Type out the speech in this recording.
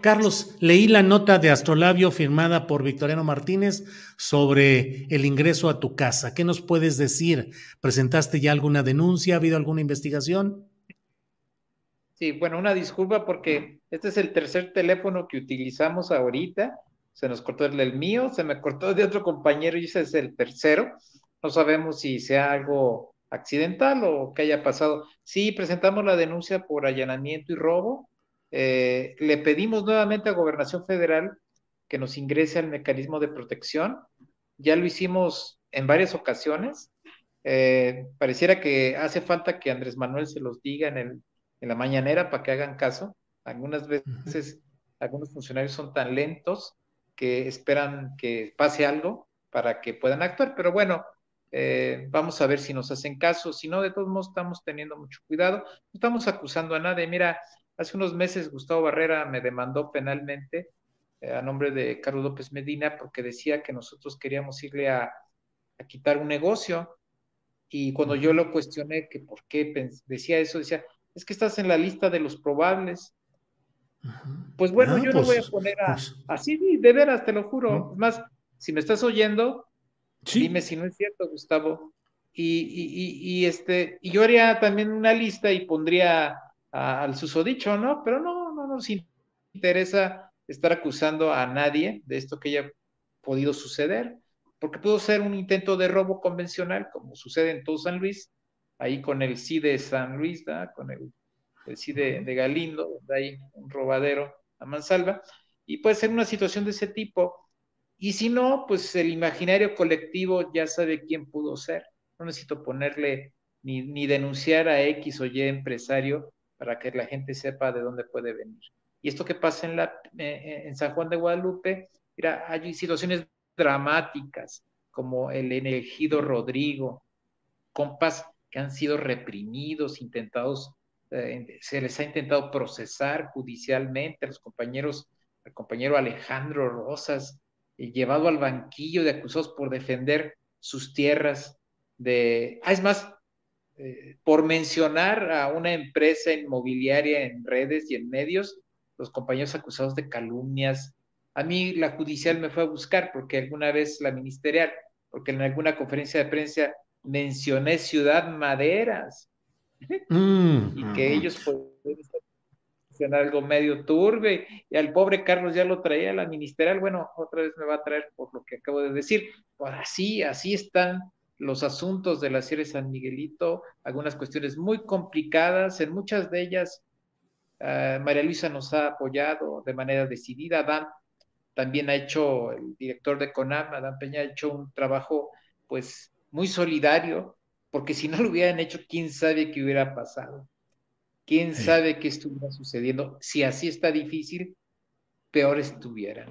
Carlos, leí la nota de Astrolabio firmada por Victoriano Martínez sobre el ingreso a tu casa. ¿Qué nos puedes decir? ¿Presentaste ya alguna denuncia? ¿Ha habido alguna investigación? Sí, bueno, una disculpa porque este es el tercer teléfono que utilizamos ahorita. Se nos cortó el, mío, se me cortó de otro compañero y ese es el tercero. No sabemos si sea algo accidental o que haya pasado. Sí, presentamos la denuncia por allanamiento y robo eh, le pedimos nuevamente a Gobernación Federal que nos ingrese al mecanismo de protección. Ya lo hicimos en varias ocasiones. Eh, pareciera que hace falta que Andrés Manuel se los diga en, el, en la mañanera para que hagan caso. Algunas veces algunos funcionarios son tan lentos que esperan que pase algo para que puedan actuar, pero bueno, eh, vamos a ver si nos hacen caso. Si no, de todos modos estamos teniendo mucho cuidado. No estamos acusando a nadie. Mira, Hace unos meses Gustavo Barrera me demandó penalmente eh, a nombre de Carlos López Medina porque decía que nosotros queríamos irle a, quitar un negocio. Y cuando yo lo cuestioné que por qué decía eso, decía, es que estás en la lista de los probables. Pues bueno, ah, yo no voy a pues, poner a, pues. así, de veras, te lo juro. Es más, si me estás oyendo, dime si no es cierto, Gustavo. Y, y, este, y yo haría también una lista y pondría al susodicho, ¿no? Pero no, no nos interesa estar acusando a nadie de esto que haya podido suceder, porque pudo ser un intento de robo convencional, como sucede en todo San Luis, ahí con el sí de San Luis, con el, el sí de, Galindo, donde hay un robadero a mansalva, y puede ser una situación de ese tipo. Y si no, pues el imaginario colectivo ya sabe quién pudo ser. No necesito ponerle ni, ni denunciar a X o Y empresario para que la gente sepa de dónde puede venir. Y esto que pasa en, la, eh, eh, en San Juan de Guadalupe, mira, hay situaciones dramáticas, como el elegido Rodrigo, compas que han sido reprimidos, intentados, eh, se les ha intentado procesar judicialmente los compañeros, al compañero Alejandro Rosas, llevado al banquillo de acusados por defender sus tierras de, ah, es más, eh, por mencionar a una empresa inmobiliaria en redes y en medios, los compañeros acusados de calumnias. A mí la judicial me fue a buscar porque alguna vez la ministerial, porque en alguna conferencia de prensa mencioné Ciudad Maderas mm. y que ellos pueden hacer algo medio turbe y al pobre Carlos ya lo traía a la ministerial, bueno, otra vez me va a traer por lo que acabo de decir. Pues así, así están los asuntos de la Sierra de San Miguelito, algunas cuestiones muy complicadas, en muchas de ellas eh, María Luisa nos ha apoyado de manera decidida, Adán también ha hecho, el director de CONAM, Adán Peña, ha hecho un trabajo pues muy solidario, porque si no lo hubieran hecho, quién sabe qué hubiera pasado, quién sabe qué estuviera sucediendo, si así está difícil, peor estuviera.